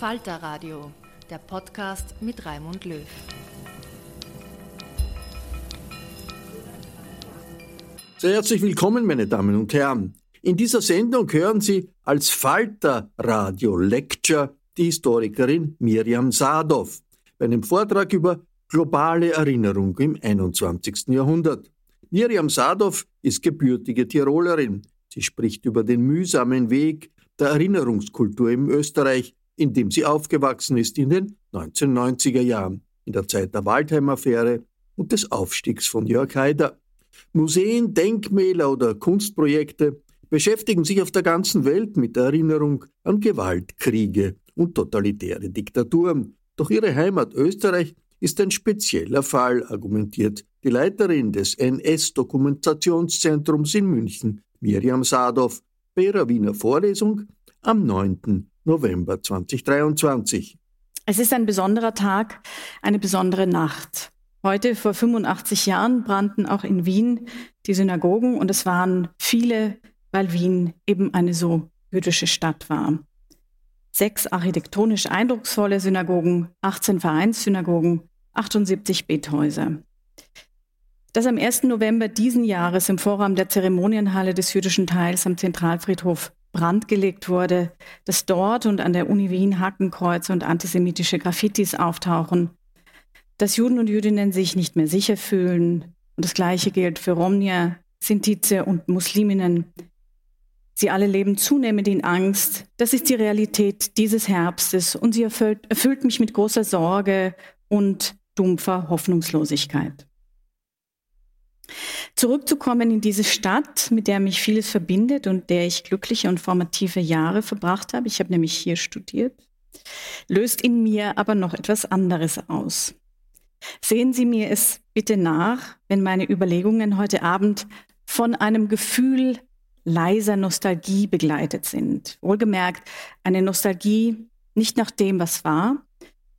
Falter Radio, der Podcast mit Raimund Löw. Sehr herzlich willkommen, meine Damen und Herren. In dieser Sendung hören Sie als Falter Radio Lecture die Historikerin Miriam Sadov bei einem Vortrag über globale Erinnerung im 21. Jahrhundert. Miriam Sadov ist gebürtige Tirolerin. Sie spricht über den mühsamen Weg der Erinnerungskultur im Österreich in dem sie aufgewachsen ist in den 1990er Jahren, in der Zeit der Waldheim-Affäre und des Aufstiegs von Jörg Haider. Museen, Denkmäler oder Kunstprojekte beschäftigen sich auf der ganzen Welt mit der Erinnerung an Gewaltkriege und totalitäre Diktaturen. Doch ihre Heimat Österreich ist ein spezieller Fall, argumentiert die Leiterin des NS-Dokumentationszentrums in München, Miriam Sadov, bei ihrer Wiener Vorlesung am 9. November 2023. Es ist ein besonderer Tag, eine besondere Nacht. Heute vor 85 Jahren brannten auch in Wien die Synagogen und es waren viele, weil Wien eben eine so jüdische Stadt war. Sechs architektonisch eindrucksvolle Synagogen, 18 Vereinssynagogen, 78 Bethäuser. Dass am 1. November diesen Jahres im Vorraum der Zeremonienhalle des jüdischen Teils am Zentralfriedhof brandgelegt wurde, dass dort und an der Uni Wien Hakenkreuze und antisemitische Graffitis auftauchen, dass Juden und Jüdinnen sich nicht mehr sicher fühlen. Und das Gleiche gilt für Romnier, Sintize und Musliminnen. Sie alle leben zunehmend in Angst. Das ist die Realität dieses Herbstes und sie erfüllt, erfüllt mich mit großer Sorge und dumpfer Hoffnungslosigkeit. Zurückzukommen in diese Stadt, mit der mich vieles verbindet und der ich glückliche und formative Jahre verbracht habe, ich habe nämlich hier studiert, löst in mir aber noch etwas anderes aus. Sehen Sie mir es bitte nach, wenn meine Überlegungen heute Abend von einem Gefühl leiser Nostalgie begleitet sind. Wohlgemerkt, eine Nostalgie nicht nach dem, was war,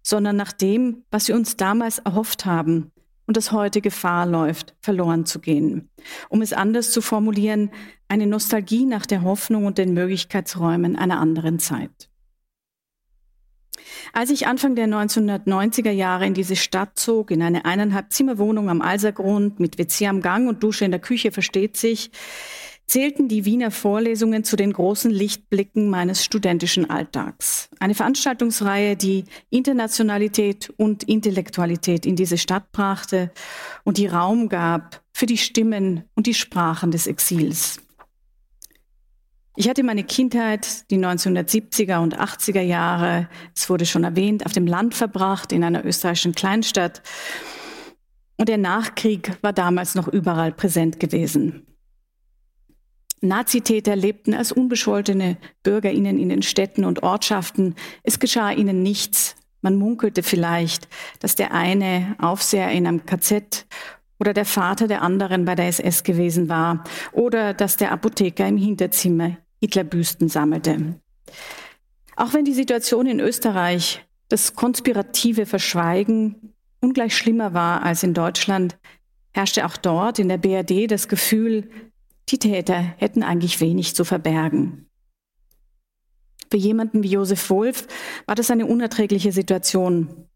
sondern nach dem, was wir uns damals erhofft haben, und das heute Gefahr läuft, verloren zu gehen. Um es anders zu formulieren, eine Nostalgie nach der Hoffnung und den Möglichkeitsräumen einer anderen Zeit. Als ich Anfang der 1990er Jahre in diese Stadt zog, in eine eineinhalb Zimmerwohnung am Alsergrund mit WC am Gang und Dusche in der Küche, versteht sich, zählten die Wiener Vorlesungen zu den großen Lichtblicken meines studentischen Alltags. Eine Veranstaltungsreihe, die Internationalität und Intellektualität in diese Stadt brachte und die Raum gab für die Stimmen und die Sprachen des Exils. Ich hatte meine Kindheit, die 1970er und 80er Jahre, es wurde schon erwähnt, auf dem Land verbracht, in einer österreichischen Kleinstadt. Und der Nachkrieg war damals noch überall präsent gewesen. Nazitäter lebten als unbescholtene Bürgerinnen in den Städten und Ortschaften. Es geschah ihnen nichts. Man munkelte vielleicht, dass der eine Aufseher in einem KZ oder der Vater der anderen bei der SS gewesen war oder dass der Apotheker im Hinterzimmer Hitlerbüsten sammelte. Auch wenn die Situation in Österreich, das konspirative Verschweigen ungleich schlimmer war als in Deutschland, herrschte auch dort in der BRD das Gefühl, die Täter hätten eigentlich wenig zu verbergen. Für jemanden wie Josef Wolf war das eine unerträgliche Situation.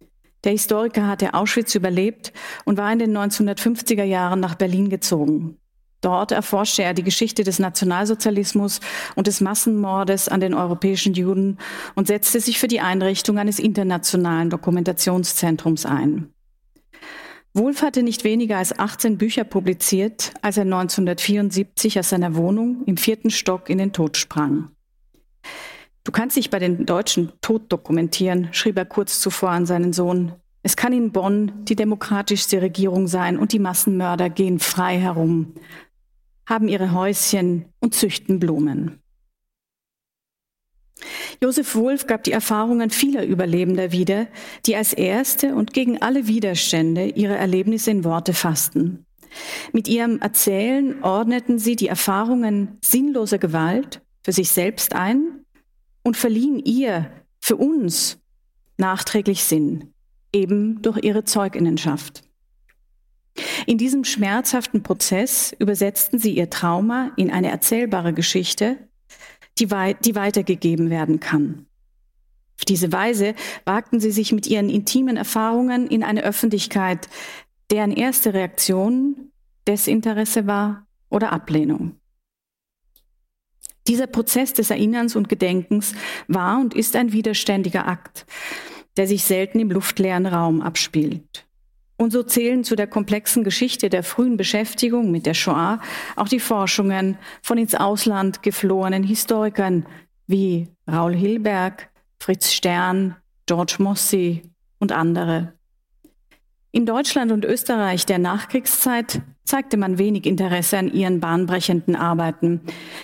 Der Historiker hatte Auschwitz überlebt und war in den 1950er Jahren nach Berlin gezogen. Dort erforschte er die Geschichte des Nationalsozialismus und des Massenmordes an den europäischen Juden und setzte sich für die Einrichtung eines internationalen Dokumentationszentrums ein. Wolf hatte nicht weniger als 18 Bücher publiziert, als er 1974 aus seiner Wohnung im vierten Stock in den Tod sprang. Du kannst dich bei den Deutschen tot dokumentieren, schrieb er kurz zuvor an seinen Sohn. Es kann in Bonn die demokratischste Regierung sein und die Massenmörder gehen frei herum, haben ihre Häuschen und züchten Blumen. Josef Wolf gab die Erfahrungen vieler Überlebender wieder, die als erste und gegen alle Widerstände ihre Erlebnisse in Worte fassten. Mit ihrem Erzählen ordneten sie die Erfahrungen sinnloser Gewalt für sich selbst ein und verliehen ihr, für uns, nachträglich Sinn, eben durch ihre Zeuginnenschaft. In diesem schmerzhaften Prozess übersetzten sie ihr Trauma in eine erzählbare Geschichte, die, wei die weitergegeben werden kann. Auf diese Weise wagten sie sich mit ihren intimen Erfahrungen in eine Öffentlichkeit, deren erste Reaktion Desinteresse war oder Ablehnung. Dieser Prozess des Erinnerns und Gedenkens war und ist ein widerständiger Akt, der sich selten im luftleeren Raum abspielt. Und so zählen zu der komplexen Geschichte der frühen Beschäftigung mit der Shoah auch die Forschungen von ins Ausland geflohenen Historikern wie Raul Hilberg, Fritz Stern, George Mossy und andere. In Deutschland und Österreich der Nachkriegszeit zeigte man wenig Interesse an ihren bahnbrechenden Arbeiten,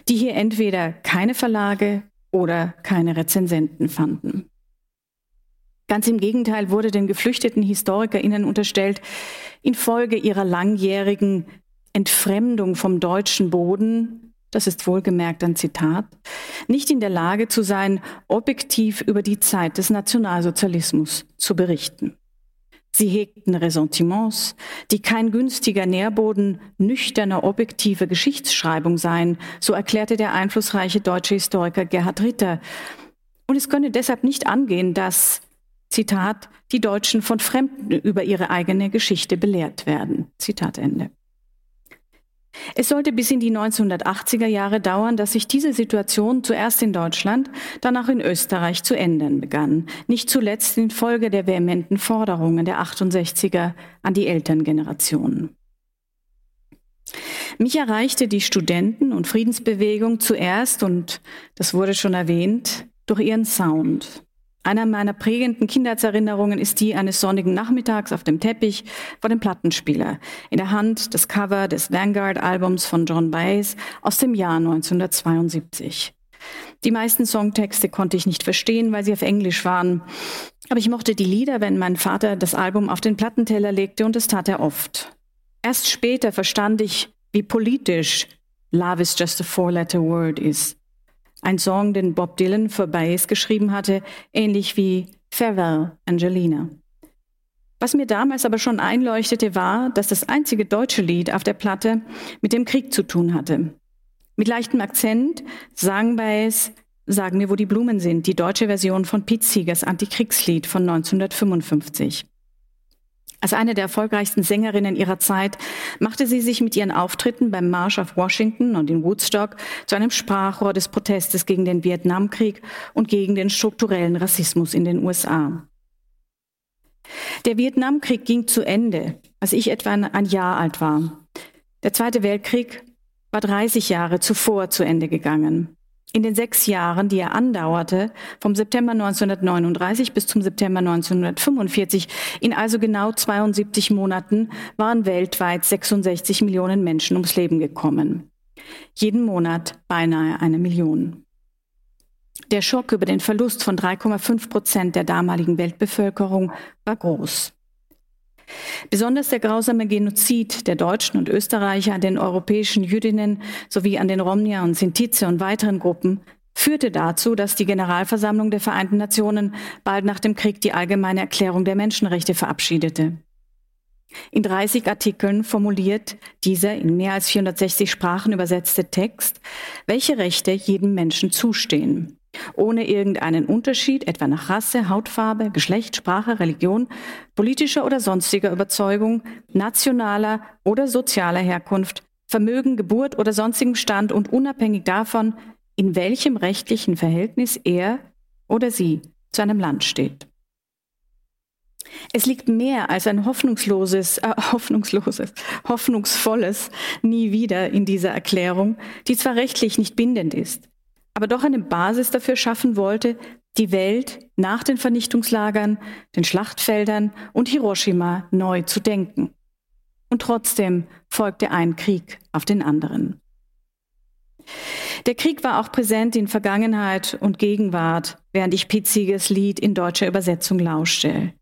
die hier entweder keine Verlage oder keine Rezensenten fanden. Ganz im Gegenteil wurde den geflüchteten HistorikerInnen unterstellt, infolge ihrer langjährigen Entfremdung vom deutschen Boden, das ist wohlgemerkt ein Zitat, nicht in der Lage zu sein, objektiv über die Zeit des Nationalsozialismus zu berichten. Sie hegten Ressentiments, die kein günstiger Nährboden nüchterner, objektiver Geschichtsschreibung seien, so erklärte der einflussreiche deutsche Historiker Gerhard Ritter. Und es könne deshalb nicht angehen, dass, Zitat, die Deutschen von Fremden über ihre eigene Geschichte belehrt werden. Zitat Ende. Es sollte bis in die 1980er Jahre dauern, dass sich diese Situation zuerst in Deutschland, dann auch in Österreich zu ändern begann. Nicht zuletzt infolge der vehementen Forderungen der 68er an die Elterngenerationen. Mich erreichte die Studenten- und Friedensbewegung zuerst, und das wurde schon erwähnt, durch ihren Sound. Einer meiner prägenden Kindheitserinnerungen ist die eines sonnigen Nachmittags auf dem Teppich vor dem Plattenspieler. In der Hand das Cover des Vanguard-Albums von John Baez aus dem Jahr 1972. Die meisten Songtexte konnte ich nicht verstehen, weil sie auf Englisch waren. Aber ich mochte die Lieder, wenn mein Vater das Album auf den Plattenteller legte und das tat er oft. Erst später verstand ich, wie politisch Love is just a four-letter word ist. Ein Song, den Bob Dylan für Baez geschrieben hatte, ähnlich wie Farewell, Angelina. Was mir damals aber schon einleuchtete, war, dass das einzige deutsche Lied auf der Platte mit dem Krieg zu tun hatte. Mit leichtem Akzent sang Baez Sag mir, wo die Blumen sind, die deutsche Version von Pete Seegers Antikriegslied von 1955. Als eine der erfolgreichsten Sängerinnen ihrer Zeit machte sie sich mit ihren Auftritten beim March auf Washington und in Woodstock zu einem Sprachrohr des Protestes gegen den Vietnamkrieg und gegen den strukturellen Rassismus in den USA. Der Vietnamkrieg ging zu Ende, als ich etwa ein Jahr alt war. Der Zweite Weltkrieg war 30 Jahre zuvor zu Ende gegangen. In den sechs Jahren, die er andauerte, vom September 1939 bis zum September 1945, in also genau 72 Monaten, waren weltweit 66 Millionen Menschen ums Leben gekommen. Jeden Monat beinahe eine Million. Der Schock über den Verlust von 3,5 Prozent der damaligen Weltbevölkerung war groß. Besonders der grausame Genozid der Deutschen und Österreicher an den europäischen Jüdinnen sowie an den Romnia und Sintize und weiteren Gruppen führte dazu, dass die Generalversammlung der Vereinten Nationen bald nach dem Krieg die Allgemeine Erklärung der Menschenrechte verabschiedete. In 30 Artikeln formuliert dieser in mehr als 460 Sprachen übersetzte Text, welche Rechte jedem Menschen zustehen ohne irgendeinen Unterschied, etwa nach Rasse, Hautfarbe, Geschlecht, Sprache, Religion, politischer oder sonstiger Überzeugung, nationaler oder sozialer Herkunft, Vermögen, Geburt oder sonstigem Stand und unabhängig davon, in welchem rechtlichen Verhältnis er oder sie zu einem Land steht. Es liegt mehr als ein hoffnungsloses, äh, hoffnungsloses, hoffnungsvolles nie wieder in dieser Erklärung, die zwar rechtlich nicht bindend ist, aber doch eine Basis dafür schaffen wollte, die Welt nach den Vernichtungslagern, den Schlachtfeldern und Hiroshima neu zu denken. Und trotzdem folgte ein Krieg auf den anderen. Der Krieg war auch präsent in Vergangenheit und Gegenwart, während ich Pete Lied in deutscher Übersetzung lauschte.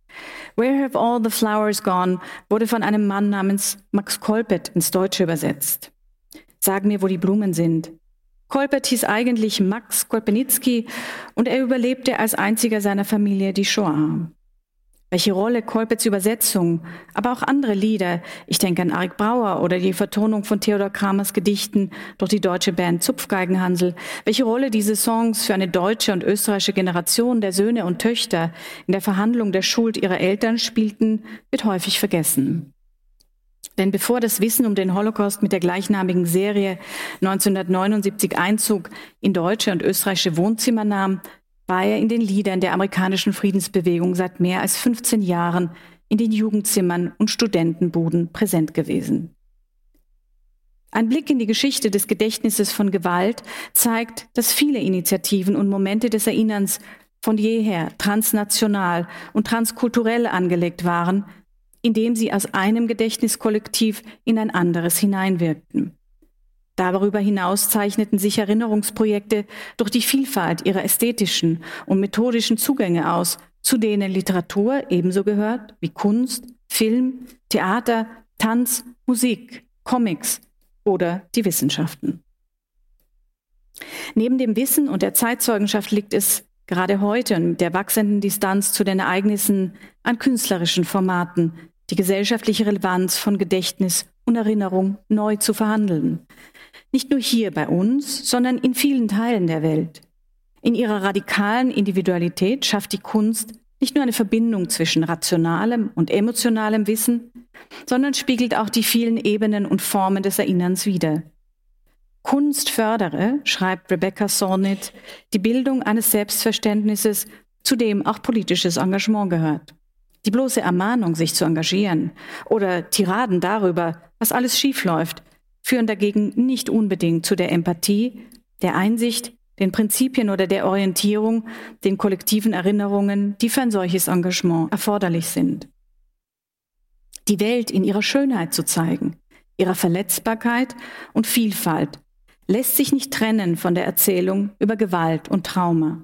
Where Have All the Flowers Gone wurde von einem Mann namens Max Kolpet ins Deutsche übersetzt. Sag mir, wo die Blumen sind. Kolpert hieß eigentlich Max Kolpenitzky und er überlebte als einziger seiner Familie die Shoah. Welche Rolle Kolperts Übersetzung, aber auch andere Lieder, ich denke an Arik Brauer oder die Vertonung von Theodor Kramers Gedichten durch die deutsche Band Zupfgeigenhansel, welche Rolle diese Songs für eine deutsche und österreichische Generation der Söhne und Töchter in der Verhandlung der Schuld ihrer Eltern spielten, wird häufig vergessen. Denn bevor das Wissen um den Holocaust mit der gleichnamigen Serie 1979 Einzug in deutsche und österreichische Wohnzimmer nahm, war er in den Liedern der amerikanischen Friedensbewegung seit mehr als 15 Jahren in den Jugendzimmern und Studentenbuden präsent gewesen. Ein Blick in die Geschichte des Gedächtnisses von Gewalt zeigt, dass viele Initiativen und Momente des Erinnerns von jeher transnational und transkulturell angelegt waren, indem sie aus einem Gedächtniskollektiv in ein anderes hineinwirkten. Darüber hinaus zeichneten sich Erinnerungsprojekte durch die Vielfalt ihrer ästhetischen und methodischen Zugänge aus, zu denen Literatur ebenso gehört wie Kunst, Film, Theater, Tanz, Musik, Comics oder die Wissenschaften. Neben dem Wissen und der Zeitzeugenschaft liegt es gerade heute mit der wachsenden Distanz zu den Ereignissen an künstlerischen Formaten, die gesellschaftliche Relevanz von Gedächtnis und Erinnerung neu zu verhandeln. Nicht nur hier bei uns, sondern in vielen Teilen der Welt. In ihrer radikalen Individualität schafft die Kunst nicht nur eine Verbindung zwischen rationalem und emotionalem Wissen, sondern spiegelt auch die vielen Ebenen und Formen des Erinnerns wider. Kunst fördere, schreibt Rebecca Sornit, die Bildung eines Selbstverständnisses, zu dem auch politisches Engagement gehört. Die bloße Ermahnung, sich zu engagieren oder Tiraden darüber, was alles schiefläuft, führen dagegen nicht unbedingt zu der Empathie, der Einsicht, den Prinzipien oder der Orientierung, den kollektiven Erinnerungen, die für ein solches Engagement erforderlich sind. Die Welt in ihrer Schönheit zu zeigen, ihrer Verletzbarkeit und Vielfalt, lässt sich nicht trennen von der Erzählung über Gewalt und Trauma.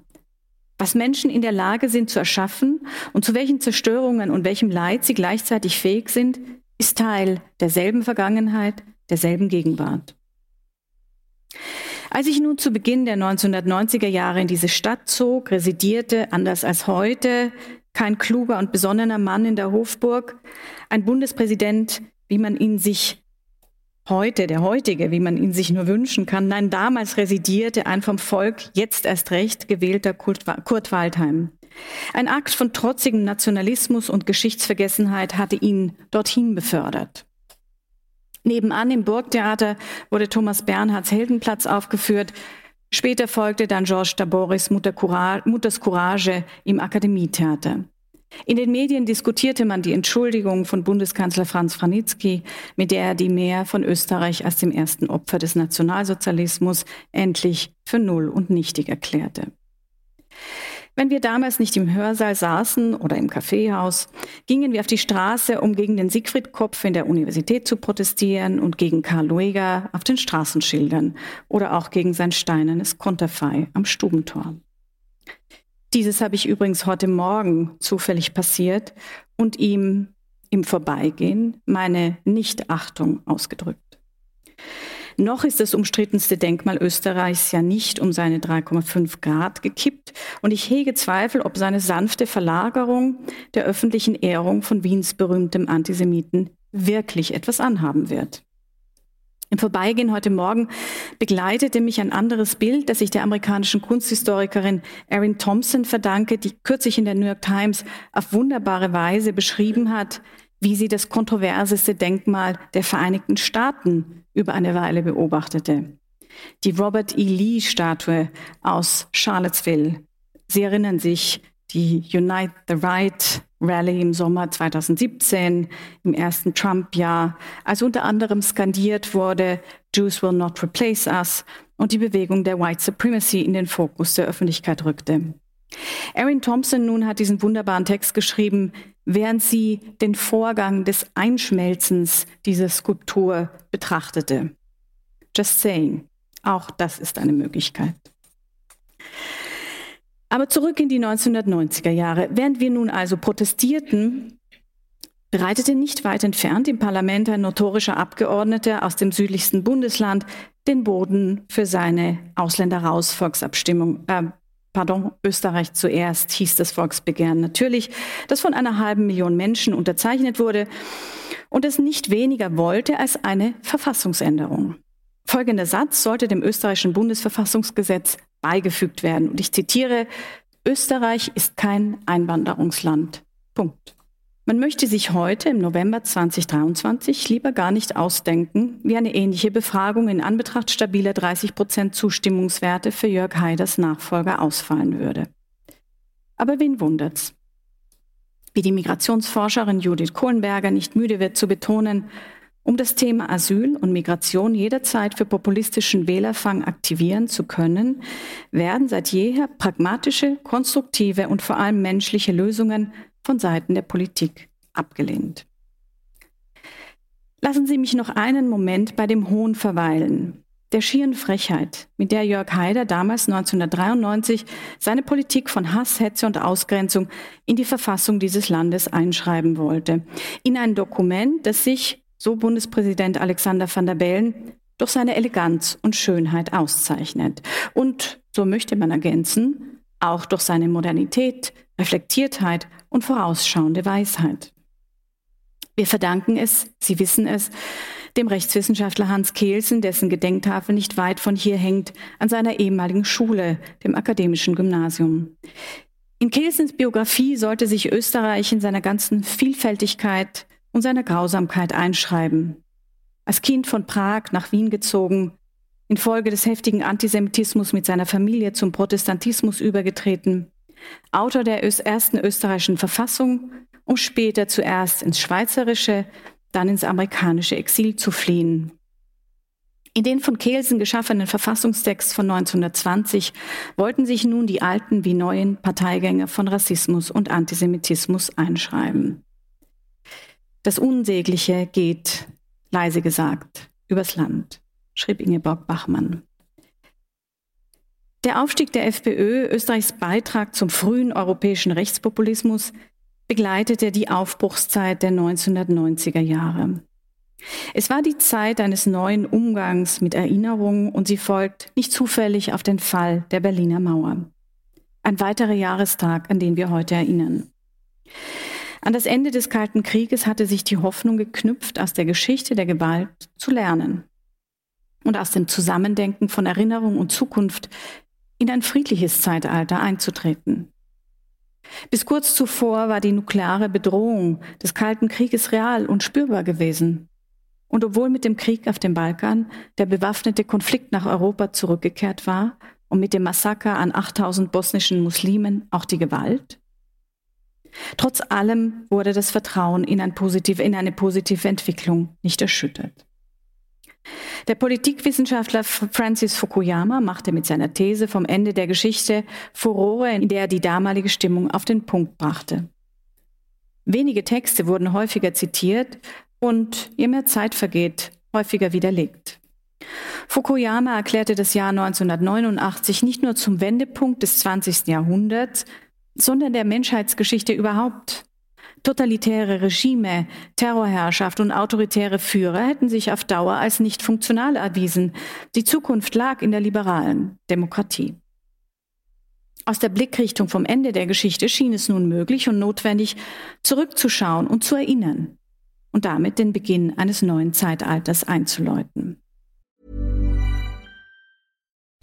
Was Menschen in der Lage sind zu erschaffen und zu welchen Zerstörungen und welchem Leid sie gleichzeitig fähig sind, ist Teil derselben Vergangenheit, derselben Gegenwart. Als ich nun zu Beginn der 1990er Jahre in diese Stadt zog, residierte, anders als heute, kein kluger und besonnener Mann in der Hofburg, ein Bundespräsident, wie man ihn sich heute, der heutige, wie man ihn sich nur wünschen kann. Nein, damals residierte ein vom Volk jetzt erst recht gewählter Kurt Waldheim. Ein Akt von trotzigem Nationalismus und Geschichtsvergessenheit hatte ihn dorthin befördert. Nebenan im Burgtheater wurde Thomas Bernhards Heldenplatz aufgeführt. Später folgte dann Georges Daboris Mutter Courage, Mutters Courage im Akademietheater. In den Medien diskutierte man die Entschuldigung von Bundeskanzler Franz Franitzky, mit der er die Mehr von Österreich als dem ersten Opfer des Nationalsozialismus endlich für null und nichtig erklärte. Wenn wir damals nicht im Hörsaal saßen oder im Kaffeehaus, gingen wir auf die Straße, um gegen den Siegfried Kopf in der Universität zu protestieren und gegen Karl Lueger auf den Straßenschildern oder auch gegen sein steinernes Konterfei am Stubentor. Dieses habe ich übrigens heute Morgen zufällig passiert und ihm im Vorbeigehen meine Nichtachtung ausgedrückt. Noch ist das umstrittenste Denkmal Österreichs ja nicht um seine 3,5 Grad gekippt und ich hege Zweifel, ob seine sanfte Verlagerung der öffentlichen Ehrung von Wiens berühmtem Antisemiten wirklich etwas anhaben wird. Im Vorbeigehen heute Morgen begleitete mich ein anderes Bild, das ich der amerikanischen Kunsthistorikerin Erin Thompson verdanke, die kürzlich in der New York Times auf wunderbare Weise beschrieben hat, wie sie das kontroverseste Denkmal der Vereinigten Staaten über eine Weile beobachtete. Die Robert E. Lee-Statue aus Charlottesville. Sie erinnern sich, die Unite the Right Rally im Sommer 2017, im ersten Trump-Jahr, als unter anderem skandiert wurde, Jews will not replace us und die Bewegung der White Supremacy in den Fokus der Öffentlichkeit rückte. Erin Thompson nun hat diesen wunderbaren Text geschrieben, während sie den Vorgang des Einschmelzens dieser Skulptur betrachtete. Just saying, auch das ist eine Möglichkeit. Aber zurück in die 1990er Jahre. Während wir nun also protestierten, bereitete nicht weit entfernt im Parlament ein notorischer Abgeordneter aus dem südlichsten Bundesland den Boden für seine Ausländer-Raus-Volksabstimmung, äh, pardon, Österreich zuerst hieß das Volksbegehren natürlich, das von einer halben Million Menschen unterzeichnet wurde und es nicht weniger wollte als eine Verfassungsänderung. Folgender Satz sollte dem österreichischen Bundesverfassungsgesetz beigefügt werden. Und ich zitiere, Österreich ist kein Einwanderungsland. Punkt. Man möchte sich heute im November 2023 lieber gar nicht ausdenken, wie eine ähnliche Befragung in Anbetracht stabiler 30 Prozent Zustimmungswerte für Jörg Haiders Nachfolger ausfallen würde. Aber wen wundert's? Wie die Migrationsforscherin Judith Kohlenberger nicht müde wird zu betonen, um das Thema Asyl und Migration jederzeit für populistischen Wählerfang aktivieren zu können, werden seit jeher pragmatische, konstruktive und vor allem menschliche Lösungen von Seiten der Politik abgelehnt. Lassen Sie mich noch einen Moment bei dem Hohn verweilen, der schieren Frechheit, mit der Jörg Haider damals 1993 seine Politik von Hass, Hetze und Ausgrenzung in die Verfassung dieses Landes einschreiben wollte. In ein Dokument, das sich, so Bundespräsident Alexander van der Bellen, durch seine Eleganz und Schönheit auszeichnet. Und, so möchte man ergänzen, auch durch seine Modernität, Reflektiertheit und vorausschauende Weisheit. Wir verdanken es, Sie wissen es, dem Rechtswissenschaftler Hans Kehlsen, dessen Gedenktafel nicht weit von hier hängt, an seiner ehemaligen Schule, dem Akademischen Gymnasium. In Kelsens Biografie sollte sich Österreich in seiner ganzen Vielfältigkeit und seiner Grausamkeit einschreiben. Als Kind von Prag nach Wien gezogen, infolge des heftigen Antisemitismus mit seiner Familie zum Protestantismus übergetreten, Autor der ersten österreichischen Verfassung, um später zuerst ins schweizerische, dann ins amerikanische Exil zu fliehen. In den von Kelsen geschaffenen Verfassungstext von 1920 wollten sich nun die alten wie neuen Parteigänger von Rassismus und Antisemitismus einschreiben. Das Unsägliche geht, leise gesagt, übers Land, schrieb Ingeborg Bachmann. Der Aufstieg der FPÖ, Österreichs Beitrag zum frühen europäischen Rechtspopulismus, begleitete die Aufbruchszeit der 1990er Jahre. Es war die Zeit eines neuen Umgangs mit Erinnerungen und sie folgt nicht zufällig auf den Fall der Berliner Mauer. Ein weiterer Jahrestag, an den wir heute erinnern. An das Ende des Kalten Krieges hatte sich die Hoffnung geknüpft, aus der Geschichte der Gewalt zu lernen und aus dem Zusammendenken von Erinnerung und Zukunft in ein friedliches Zeitalter einzutreten. Bis kurz zuvor war die nukleare Bedrohung des Kalten Krieges real und spürbar gewesen. Und obwohl mit dem Krieg auf dem Balkan der bewaffnete Konflikt nach Europa zurückgekehrt war und mit dem Massaker an 8000 bosnischen Muslimen auch die Gewalt, trotz allem wurde das Vertrauen in, ein positive, in eine positive Entwicklung nicht erschüttert. Der Politikwissenschaftler Francis Fukuyama machte mit seiner These vom Ende der Geschichte Furore, in der er die damalige Stimmung auf den Punkt brachte. Wenige Texte wurden häufiger zitiert und je mehr Zeit vergeht, häufiger widerlegt. Fukuyama erklärte das Jahr 1989 nicht nur zum Wendepunkt des 20. Jahrhunderts, sondern der Menschheitsgeschichte überhaupt. Totalitäre Regime, Terrorherrschaft und autoritäre Führer hätten sich auf Dauer als nicht funktional erwiesen. Die Zukunft lag in der liberalen Demokratie. Aus der Blickrichtung vom Ende der Geschichte schien es nun möglich und notwendig, zurückzuschauen und zu erinnern und damit den Beginn eines neuen Zeitalters einzuläuten.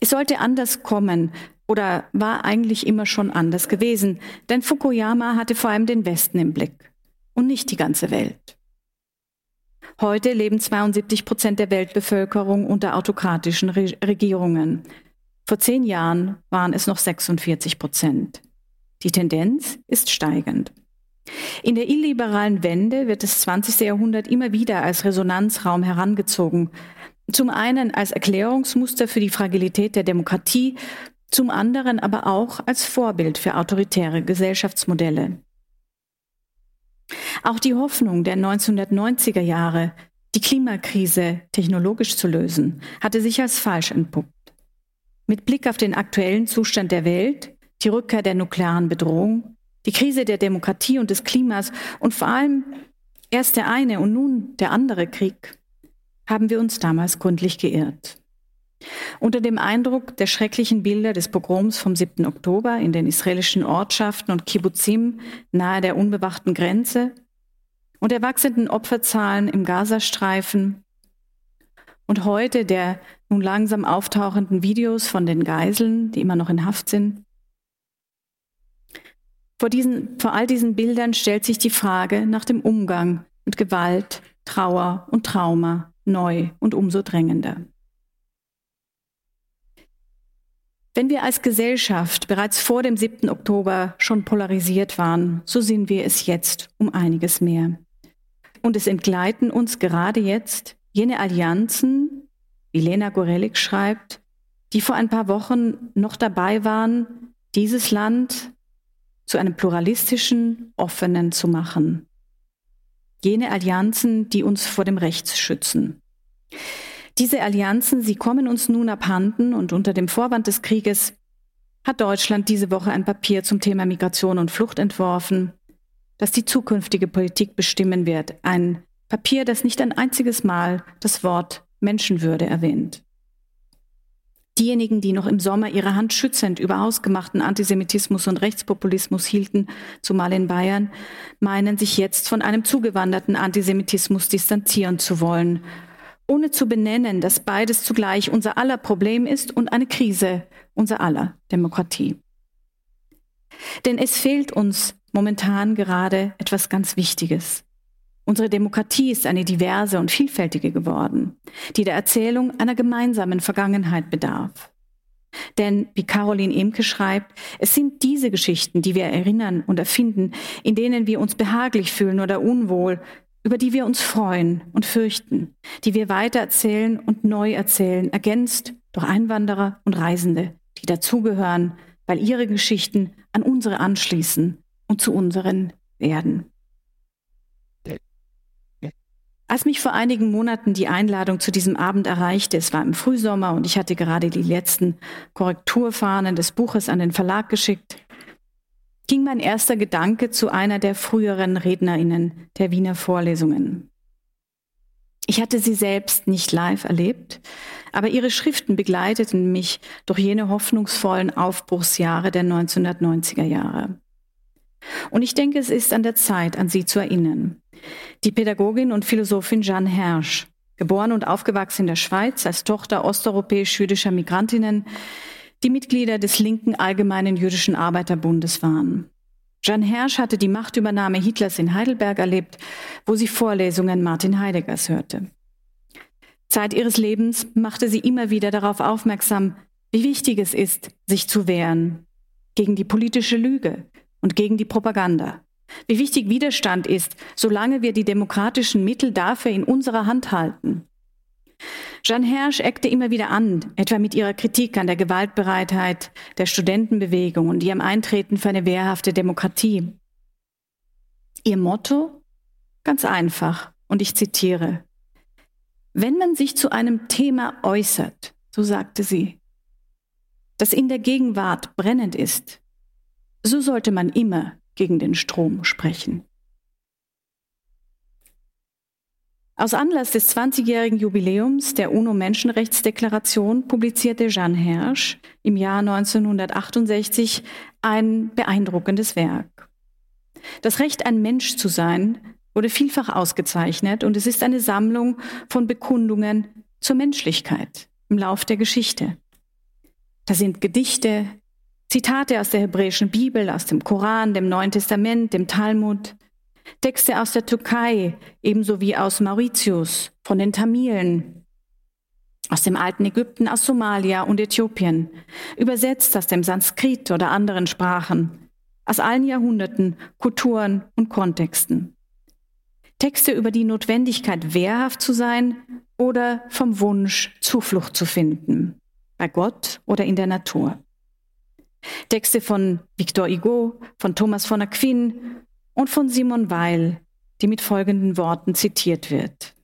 Es sollte anders kommen oder war eigentlich immer schon anders gewesen, denn Fukuyama hatte vor allem den Westen im Blick und nicht die ganze Welt. Heute leben 72 Prozent der Weltbevölkerung unter autokratischen Re Regierungen. Vor zehn Jahren waren es noch 46 Prozent. Die Tendenz ist steigend. In der illiberalen Wende wird das 20. Jahrhundert immer wieder als Resonanzraum herangezogen. Zum einen als Erklärungsmuster für die Fragilität der Demokratie, zum anderen aber auch als Vorbild für autoritäre Gesellschaftsmodelle. Auch die Hoffnung der 1990er Jahre, die Klimakrise technologisch zu lösen, hatte sich als falsch entpuppt. Mit Blick auf den aktuellen Zustand der Welt, die Rückkehr der nuklearen Bedrohung, die Krise der Demokratie und des Klimas und vor allem erst der eine und nun der andere Krieg, haben wir uns damals gründlich geirrt. Unter dem Eindruck der schrecklichen Bilder des Pogroms vom 7. Oktober in den israelischen Ortschaften und Kibbutzim nahe der unbewachten Grenze und der wachsenden Opferzahlen im Gazastreifen und heute der nun langsam auftauchenden Videos von den Geiseln, die immer noch in Haft sind, vor, diesen, vor all diesen Bildern stellt sich die Frage nach dem Umgang mit Gewalt, Trauer und Trauma neu und umso drängender. Wenn wir als Gesellschaft bereits vor dem 7. Oktober schon polarisiert waren, so sind wir es jetzt um einiges mehr. Und es entgleiten uns gerade jetzt jene Allianzen, wie Lena Gorelik schreibt, die vor ein paar Wochen noch dabei waren, dieses Land zu einem pluralistischen, offenen zu machen. Jene Allianzen, die uns vor dem Rechts schützen. Diese Allianzen, sie kommen uns nun abhanden und unter dem Vorwand des Krieges hat Deutschland diese Woche ein Papier zum Thema Migration und Flucht entworfen, das die zukünftige Politik bestimmen wird. Ein Papier, das nicht ein einziges Mal das Wort Menschenwürde erwähnt. Diejenigen, die noch im Sommer ihre Hand schützend über ausgemachten Antisemitismus und Rechtspopulismus hielten, zumal in Bayern, meinen sich jetzt von einem zugewanderten Antisemitismus distanzieren zu wollen, ohne zu benennen, dass beides zugleich unser aller Problem ist und eine Krise unser aller Demokratie. Denn es fehlt uns momentan gerade etwas ganz Wichtiges. Unsere Demokratie ist eine diverse und vielfältige geworden, die der Erzählung einer gemeinsamen Vergangenheit bedarf. Denn, wie Caroline Emke schreibt, es sind diese Geschichten, die wir erinnern und erfinden, in denen wir uns behaglich fühlen oder unwohl, über die wir uns freuen und fürchten, die wir weitererzählen und neu erzählen, ergänzt durch Einwanderer und Reisende, die dazugehören, weil ihre Geschichten an unsere anschließen und zu unseren werden. Als mich vor einigen Monaten die Einladung zu diesem Abend erreichte, es war im Frühsommer und ich hatte gerade die letzten Korrekturfahnen des Buches an den Verlag geschickt, ging mein erster Gedanke zu einer der früheren Rednerinnen der Wiener Vorlesungen. Ich hatte sie selbst nicht live erlebt, aber ihre Schriften begleiteten mich durch jene hoffnungsvollen Aufbruchsjahre der 1990er Jahre. Und ich denke, es ist an der Zeit, an sie zu erinnern. Die Pädagogin und Philosophin Jeanne Hersch, geboren und aufgewachsen in der Schweiz als Tochter osteuropäisch-jüdischer Migrantinnen, die Mitglieder des linken Allgemeinen Jüdischen Arbeiterbundes waren. Jeanne Hersch hatte die Machtübernahme Hitlers in Heidelberg erlebt, wo sie Vorlesungen Martin Heideggers hörte. Zeit ihres Lebens machte sie immer wieder darauf aufmerksam, wie wichtig es ist, sich zu wehren gegen die politische Lüge und gegen die Propaganda. Wie wichtig Widerstand ist, solange wir die demokratischen Mittel dafür in unserer Hand halten. Jeanne Hersch eckte immer wieder an, etwa mit ihrer Kritik an der Gewaltbereitheit der Studentenbewegung und ihrem Eintreten für eine wehrhafte Demokratie. Ihr Motto? Ganz einfach, und ich zitiere. Wenn man sich zu einem Thema äußert, so sagte sie, das in der Gegenwart brennend ist, so sollte man immer gegen den Strom sprechen. Aus Anlass des 20-jährigen Jubiläums der UNO-Menschenrechtsdeklaration publizierte Jeanne Hersch im Jahr 1968 ein beeindruckendes Werk. Das Recht, ein Mensch zu sein, wurde vielfach ausgezeichnet und es ist eine Sammlung von Bekundungen zur Menschlichkeit im Lauf der Geschichte. Da sind Gedichte, Zitate aus der hebräischen Bibel, aus dem Koran, dem Neuen Testament, dem Talmud, Texte aus der Türkei, ebenso wie aus Mauritius, von den Tamilen, aus dem alten Ägypten, aus Somalia und Äthiopien, übersetzt aus dem Sanskrit oder anderen Sprachen, aus allen Jahrhunderten, Kulturen und Kontexten. Texte über die Notwendigkeit, wehrhaft zu sein oder vom Wunsch, Zuflucht zu finden, bei Gott oder in der Natur. Texte von Victor Hugo, von Thomas von Aquin und von Simon Weil, die mit folgenden Worten zitiert wird.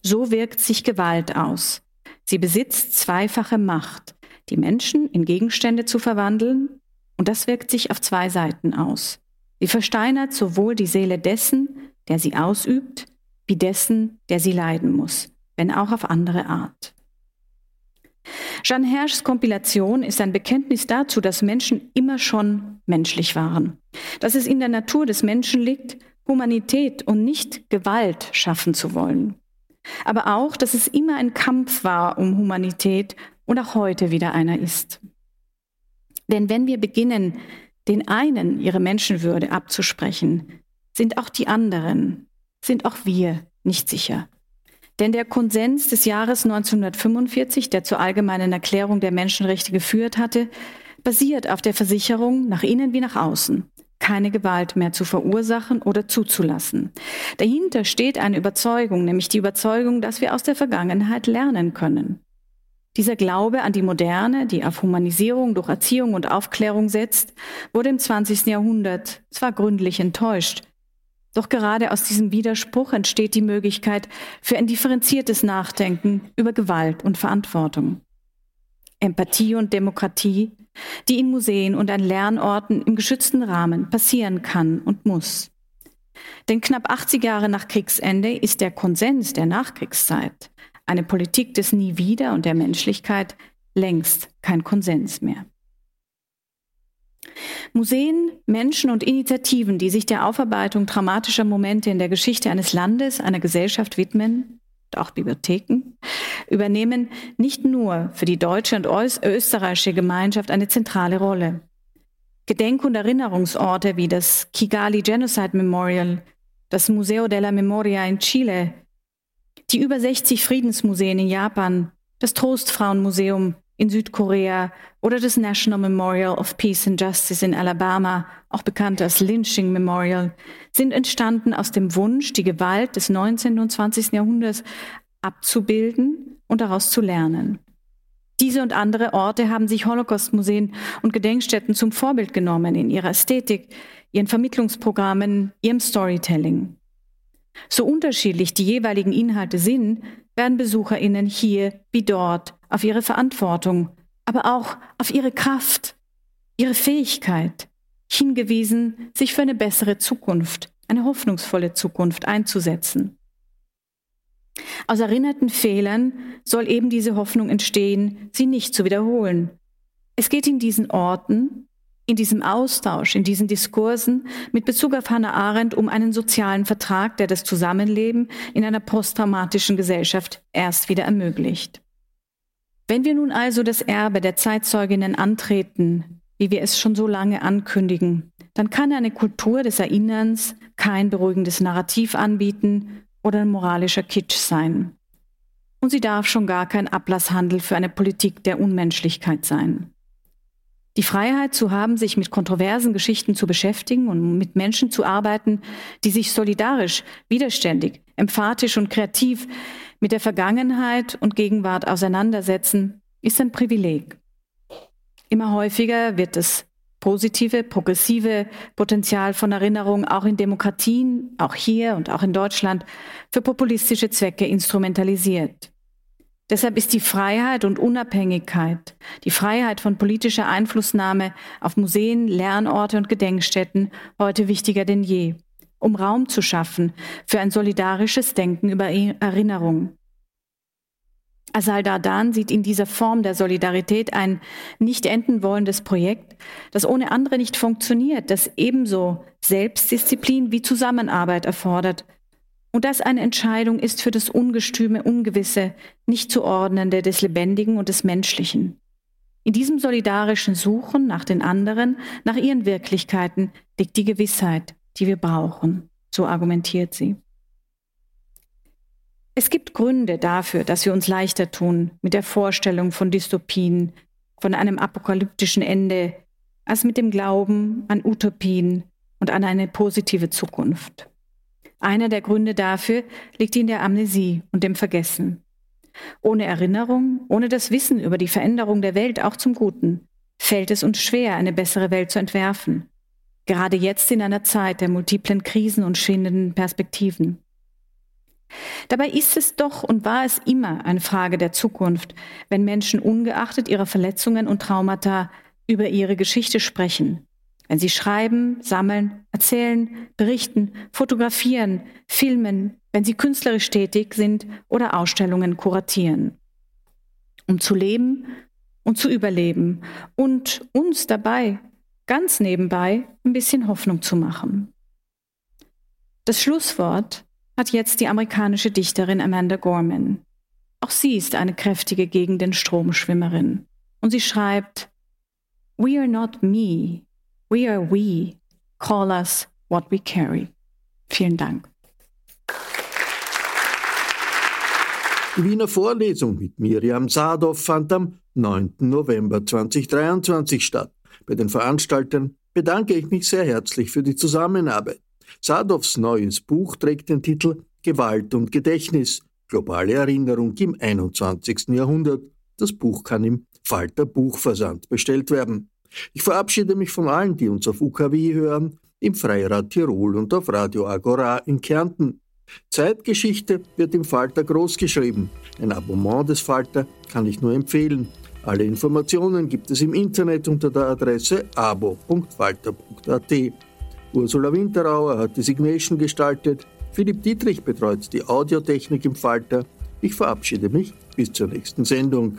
So wirkt sich Gewalt aus. Sie besitzt zweifache Macht, die Menschen in Gegenstände zu verwandeln, und das wirkt sich auf zwei Seiten aus. Sie versteinert sowohl die Seele dessen, der sie ausübt, wie dessen, der sie leiden muss, wenn auch auf andere Art. Jeanne Herschs Kompilation ist ein Bekenntnis dazu, dass Menschen immer schon menschlich waren, dass es in der Natur des Menschen liegt, Humanität und nicht Gewalt schaffen zu wollen. Aber auch, dass es immer ein Kampf war um Humanität und auch heute wieder einer ist. Denn wenn wir beginnen, den einen ihre Menschenwürde abzusprechen, sind auch die anderen, sind auch wir nicht sicher. Denn der Konsens des Jahres 1945, der zur allgemeinen Erklärung der Menschenrechte geführt hatte, basiert auf der Versicherung nach innen wie nach außen, keine Gewalt mehr zu verursachen oder zuzulassen. Dahinter steht eine Überzeugung, nämlich die Überzeugung, dass wir aus der Vergangenheit lernen können. Dieser Glaube an die Moderne, die auf Humanisierung durch Erziehung und Aufklärung setzt, wurde im 20. Jahrhundert zwar gründlich enttäuscht, doch gerade aus diesem Widerspruch entsteht die Möglichkeit für ein differenziertes Nachdenken über Gewalt und Verantwortung. Empathie und Demokratie, die in Museen und an Lernorten im geschützten Rahmen passieren kann und muss. Denn knapp 80 Jahre nach Kriegsende ist der Konsens der Nachkriegszeit, eine Politik des Nie wieder und der Menschlichkeit, längst kein Konsens mehr. Museen, Menschen und Initiativen, die sich der Aufarbeitung dramatischer Momente in der Geschichte eines Landes, einer Gesellschaft widmen, auch Bibliotheken, übernehmen nicht nur für die deutsche und österreichische Gemeinschaft eine zentrale Rolle. Gedenk- und Erinnerungsorte wie das Kigali Genocide Memorial, das Museo della Memoria in Chile, die über 60 Friedensmuseen in Japan, das Trostfrauenmuseum in Südkorea oder das National Memorial of Peace and Justice in Alabama, auch bekannt als Lynching Memorial, sind entstanden aus dem Wunsch, die Gewalt des 19. und 20. Jahrhunderts abzubilden und daraus zu lernen. Diese und andere Orte haben sich Holocaust-Museen und Gedenkstätten zum Vorbild genommen in ihrer Ästhetik, ihren Vermittlungsprogrammen, ihrem Storytelling. So unterschiedlich die jeweiligen Inhalte sind, werden Besucherinnen hier wie dort auf ihre Verantwortung, aber auch auf ihre Kraft, ihre Fähigkeit hingewiesen, sich für eine bessere Zukunft, eine hoffnungsvolle Zukunft einzusetzen. Aus erinnerten Fehlern soll eben diese Hoffnung entstehen, sie nicht zu wiederholen. Es geht in diesen Orten in diesem Austausch, in diesen Diskursen mit Bezug auf Hannah Arendt um einen sozialen Vertrag, der das Zusammenleben in einer posttraumatischen Gesellschaft erst wieder ermöglicht. Wenn wir nun also das Erbe der Zeitzeuginnen antreten, wie wir es schon so lange ankündigen, dann kann eine Kultur des Erinnerns kein beruhigendes Narrativ anbieten oder ein moralischer Kitsch sein. Und sie darf schon gar kein Ablasshandel für eine Politik der Unmenschlichkeit sein. Die Freiheit zu haben, sich mit kontroversen Geschichten zu beschäftigen und mit Menschen zu arbeiten, die sich solidarisch, widerständig, emphatisch und kreativ mit der Vergangenheit und Gegenwart auseinandersetzen, ist ein Privileg. Immer häufiger wird das positive, progressive Potenzial von Erinnerung auch in Demokratien, auch hier und auch in Deutschland, für populistische Zwecke instrumentalisiert. Deshalb ist die Freiheit und Unabhängigkeit, die Freiheit von politischer Einflussnahme auf Museen, Lernorte und Gedenkstätten heute wichtiger denn je, um Raum zu schaffen für ein solidarisches Denken über Erinnerung. Asal Dardan sieht in dieser Form der Solidarität ein nicht enden wollendes Projekt, das ohne andere nicht funktioniert, das ebenso Selbstdisziplin wie Zusammenarbeit erfordert – und das eine Entscheidung ist für das ungestüme, ungewisse, nicht zu ordnende des Lebendigen und des Menschlichen. In diesem solidarischen Suchen nach den anderen, nach ihren Wirklichkeiten liegt die Gewissheit, die wir brauchen, so argumentiert sie. Es gibt Gründe dafür, dass wir uns leichter tun mit der Vorstellung von Dystopien, von einem apokalyptischen Ende, als mit dem Glauben an Utopien und an eine positive Zukunft. Einer der Gründe dafür liegt in der Amnesie und dem Vergessen. Ohne Erinnerung, ohne das Wissen über die Veränderung der Welt auch zum Guten, fällt es uns schwer, eine bessere Welt zu entwerfen. Gerade jetzt in einer Zeit der multiplen Krisen und schwindenden Perspektiven. Dabei ist es doch und war es immer eine Frage der Zukunft, wenn Menschen ungeachtet ihrer Verletzungen und Traumata über ihre Geschichte sprechen, wenn sie schreiben, sammeln, erzählen, berichten, fotografieren, filmen, wenn sie künstlerisch tätig sind oder Ausstellungen kuratieren. Um zu leben und zu überleben und uns dabei, ganz nebenbei, ein bisschen Hoffnung zu machen. Das Schlusswort hat jetzt die amerikanische Dichterin Amanda Gorman. Auch sie ist eine kräftige gegen den Strom. Und sie schreibt, We are not me, We are we. Call us what we carry. Vielen Dank. Die Wiener Vorlesung mit Miriam Sadow fand am 9. November 2023 statt. Bei den Veranstaltern bedanke ich mich sehr herzlich für die Zusammenarbeit. Sadows neues Buch trägt den Titel Gewalt und Gedächtnis, globale Erinnerung im 21. Jahrhundert. Das Buch kann im Falter Buchversand bestellt werden. Ich verabschiede mich von allen, die uns auf UKW hören, im Freirad Tirol und auf Radio Agora in Kärnten. Zeitgeschichte wird im Falter großgeschrieben. Ein Abonnement des Falter kann ich nur empfehlen. Alle Informationen gibt es im Internet unter der Adresse abo.falter.at. Ursula Winterauer hat die Signation gestaltet. Philipp Dietrich betreut die Audiotechnik im Falter. Ich verabschiede mich bis zur nächsten Sendung.